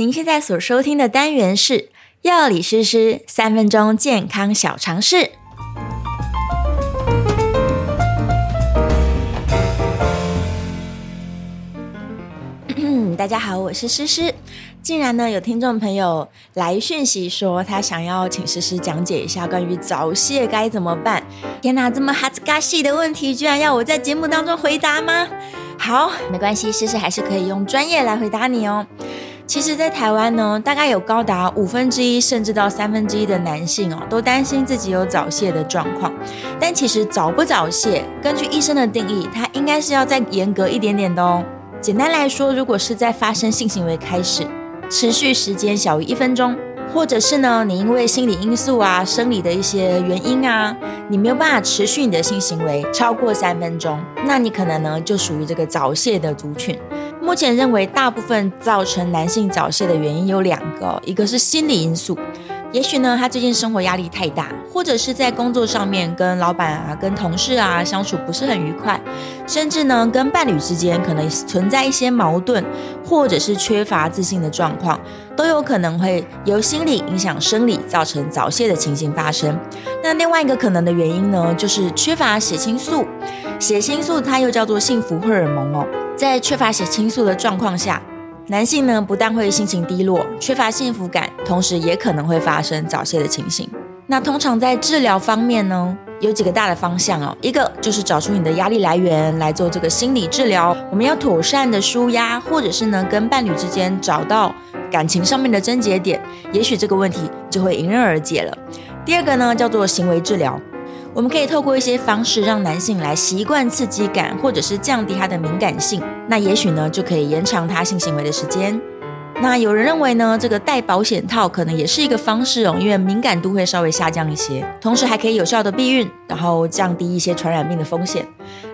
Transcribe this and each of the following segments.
您现在所收听的单元是药理诗诗三分钟健康小常识。大家好，我是诗诗。竟然呢，有听众朋友来讯息说，他想要请诗诗讲解一下关于早泄该怎么办。天哪，这么哈兹嘎西的问题，居然要我在节目当中回答吗？好，没关系，诗诗还是可以用专业来回答你哦。其实，在台湾呢，大概有高达五分之一甚至到三分之一的男性哦，都担心自己有早泄的状况。但其实早不早泄，根据医生的定义，它应该是要再严格一点点的哦。简单来说，如果是在发生性行为开始，持续时间小于一分钟，或者是呢，你因为心理因素啊、生理的一些原因啊，你没有办法持续你的性行为超过三分钟，那你可能呢就属于这个早泄的族群。目前认为，大部分造成男性早泄的原因有两个，一个是心理因素，也许呢他最近生活压力太大，或者是在工作上面跟老板啊、跟同事啊相处不是很愉快，甚至呢跟伴侣之间可能存在一些矛盾，或者是缺乏自信的状况，都有可能会由心理影响生理，造成早泄的情形发生。那另外一个可能的原因呢，就是缺乏血清素，血清素它又叫做幸福荷尔蒙哦。在缺乏血清素的状况下，男性呢不但会心情低落、缺乏幸福感，同时也可能会发生早泄的情形。那通常在治疗方面呢，有几个大的方向哦，一个就是找出你的压力来源来做这个心理治疗，我们要妥善的舒压，或者是呢跟伴侣之间找到感情上面的症结点，也许这个问题就会迎刃而解了。第二个呢叫做行为治疗。我们可以透过一些方式让男性来习惯刺激感，或者是降低他的敏感性，那也许呢就可以延长他性行为的时间。那有人认为呢，这个戴保险套可能也是一个方式哦，因为敏感度会稍微下降一些，同时还可以有效的避孕，然后降低一些传染病的风险。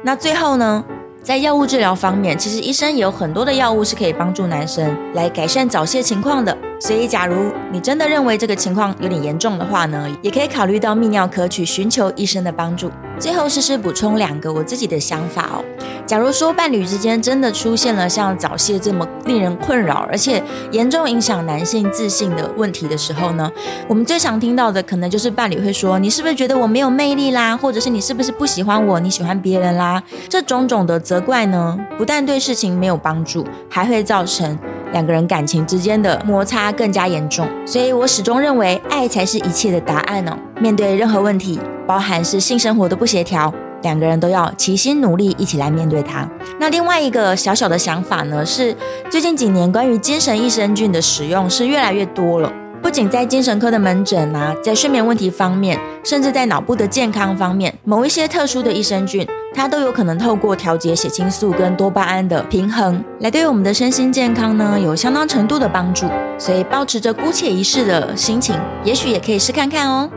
那最后呢，在药物治疗方面，其实医生也有很多的药物是可以帮助男生来改善早泄情况的。所以，假如你真的认为这个情况有点严重的话呢，也可以考虑到泌尿科去寻求医生的帮助。最后，诗诗补充两个我自己的想法哦。假如说伴侣之间真的出现了像早泄这么令人困扰，而且严重影响男性自信的问题的时候呢，我们最常听到的可能就是伴侣会说：“你是不是觉得我没有魅力啦？或者是你是不是不喜欢我？你喜欢别人啦？”这种种的责怪呢，不但对事情没有帮助，还会造成两个人感情之间的摩擦更加严重。所以我始终认为，爱才是一切的答案哦。面对任何问题，包含是性生活的不协调。两个人都要齐心努力，一起来面对它。那另外一个小小的想法呢，是最近几年关于精神益生菌的使用是越来越多了。不仅在精神科的门诊啊，在睡眠问题方面，甚至在脑部的健康方面，某一些特殊的益生菌，它都有可能透过调节血清素跟多巴胺的平衡，来对我们的身心健康呢有相当程度的帮助。所以，保持着姑且一试的心情，也许也可以试看看哦。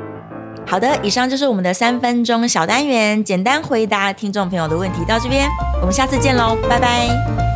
好的，以上就是我们的三分钟小单元，简单回答听众朋友的问题到这边，我们下次见喽，拜拜。